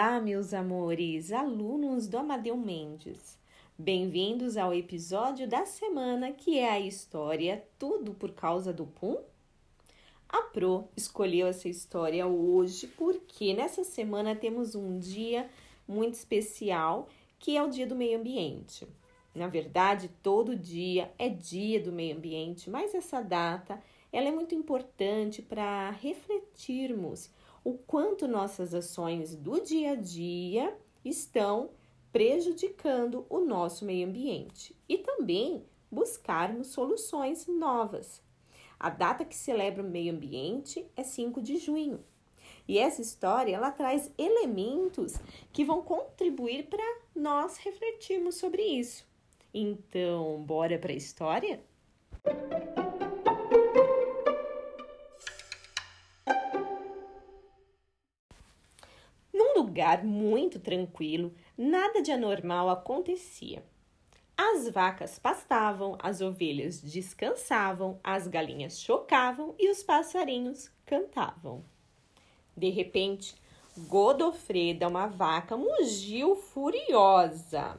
Olá, meus amores, alunos do Amadeu Mendes. Bem-vindos ao episódio da semana que é a história Tudo por causa do Pum. A Pro escolheu essa história hoje porque nessa semana temos um dia muito especial que é o Dia do Meio Ambiente. Na verdade, todo dia é Dia do Meio Ambiente, mas essa data ela é muito importante para refletirmos o quanto nossas ações do dia a dia estão prejudicando o nosso meio ambiente e também buscarmos soluções novas. A data que celebra o meio ambiente é 5 de junho. E essa história ela traz elementos que vão contribuir para nós refletirmos sobre isso. Então, bora para a história? Lugar muito tranquilo, nada de anormal acontecia. As vacas pastavam, as ovelhas descansavam, as galinhas chocavam e os passarinhos cantavam. De repente, Godofreda, uma vaca, mugiu furiosa.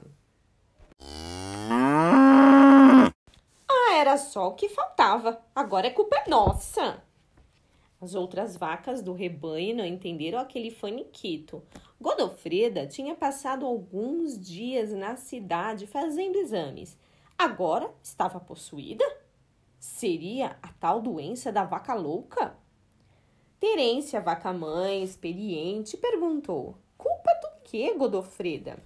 Ah, era só o que faltava. Agora é culpa nossa. As outras vacas do rebanho não entenderam aquele faniquito. Godofreda tinha passado alguns dias na cidade fazendo exames. Agora estava possuída? Seria a tal doença da vaca louca? Terência, vaca mãe, experiente, perguntou: Culpa do que, Godofreda?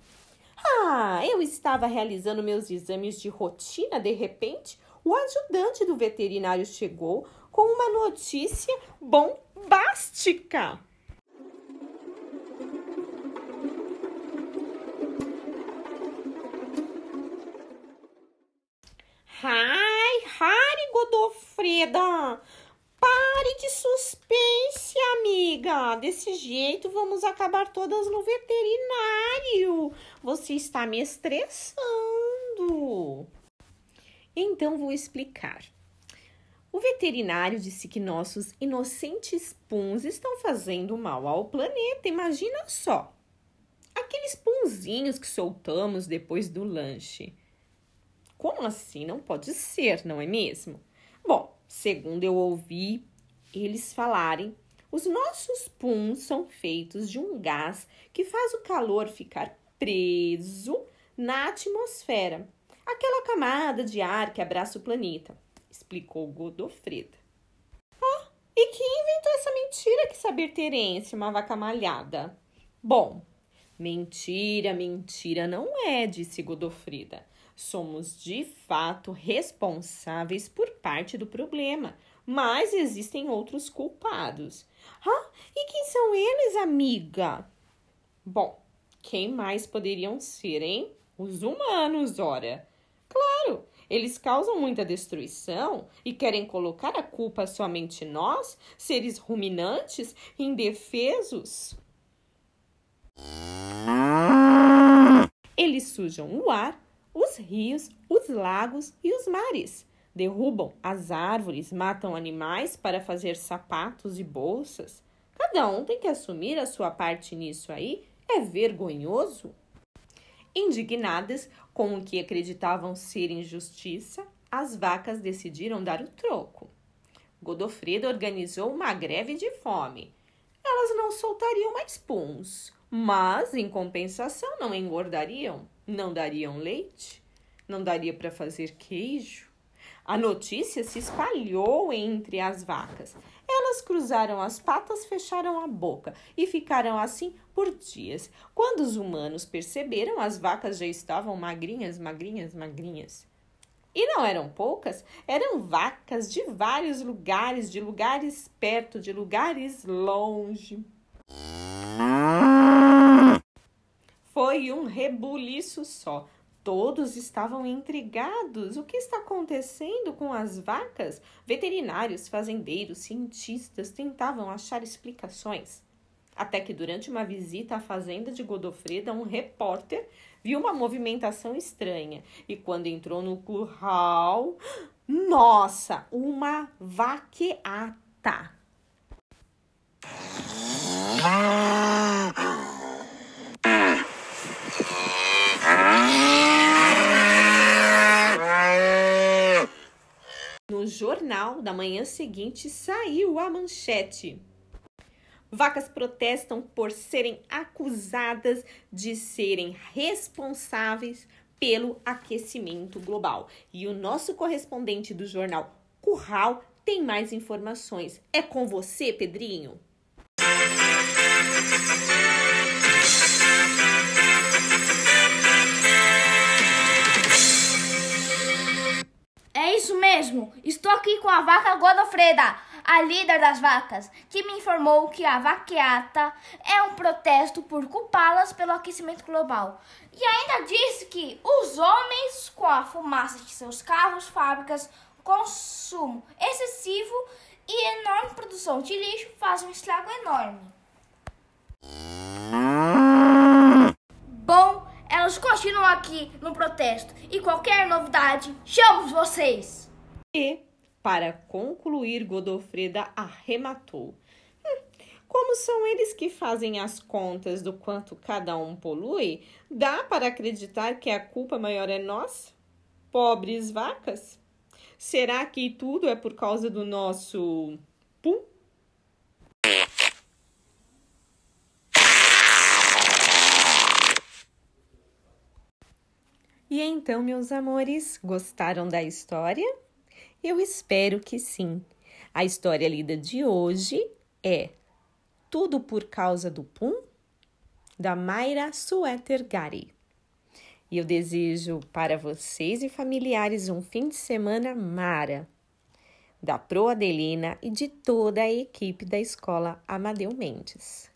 Ah, eu estava realizando meus exames de rotina, de repente, o ajudante do veterinário chegou com uma notícia bombástica. Ai, Harry Godofreda, pare de suspense, amiga. Desse jeito vamos acabar todas no veterinário. Você está me estressando. Então vou explicar. O veterinário disse que nossos inocentes puns estão fazendo mal ao planeta. Imagina só. Aqueles punzinhos que soltamos depois do lanche. Como assim? Não pode ser, não é mesmo? Bom, segundo eu ouvi eles falarem, os nossos puns são feitos de um gás que faz o calor ficar preso na atmosfera, aquela camada de ar que abraça o planeta explicou Godofreda. Ah, e quem inventou essa mentira que saber Terência, uma vaca malhada? Bom, mentira, mentira não é, disse Godofreda. Somos de fato responsáveis por parte do problema, mas existem outros culpados. Ah, e quem são eles, amiga? Bom, quem mais poderiam ser, hein? Os humanos, ora. Eles causam muita destruição e querem colocar a culpa somente nós, seres ruminantes, indefesos. Eles sujam o ar, os rios, os lagos e os mares. Derrubam as árvores, matam animais para fazer sapatos e bolsas. Cada um tem que assumir a sua parte nisso aí. É vergonhoso. Indignadas com o que acreditavam ser injustiça, as vacas decidiram dar o troco. Godofreda organizou uma greve de fome. Elas não soltariam mais puns, mas, em compensação, não engordariam, não dariam leite, não daria para fazer queijo. A notícia se espalhou entre as vacas cruzaram as patas, fecharam a boca e ficaram assim por dias. Quando os humanos perceberam, as vacas já estavam magrinhas, magrinhas, magrinhas. E não eram poucas, eram vacas de vários lugares, de lugares perto, de lugares longe. Foi um rebuliço só. Todos estavam intrigados. O que está acontecendo com as vacas? Veterinários, fazendeiros, cientistas tentavam achar explicações. Até que, durante uma visita à fazenda de Godofreda, um repórter viu uma movimentação estranha e, quando entrou no curral, nossa, uma vaqueata! No jornal da manhã seguinte saiu a manchete. Vacas protestam por serem acusadas de serem responsáveis pelo aquecimento global. E o nosso correspondente do jornal Curral tem mais informações. É com você, Pedrinho? Aqui com a vaca Godofreda, a líder das vacas, que me informou que a vaqueata é um protesto por culpá-las pelo aquecimento global. E ainda disse que os homens, com a fumaça de seus carros, fábricas, consumo excessivo e enorme produção de lixo fazem um estrago enorme. Bom, elas continuam aqui no protesto e qualquer novidade, chamo vocês! E, para concluir, Godofreda arrematou. Hum, como são eles que fazem as contas do quanto cada um polui, dá para acreditar que a culpa maior é nossa? Pobres vacas? Será que tudo é por causa do nosso pum? E então, meus amores, gostaram da história? Eu espero que sim. A história lida de hoje é Tudo por causa do Pum, da Mayra Sueter Gari. E eu desejo para vocês e familiares um fim de semana mara, da Pro Adelina e de toda a equipe da Escola Amadeu Mendes.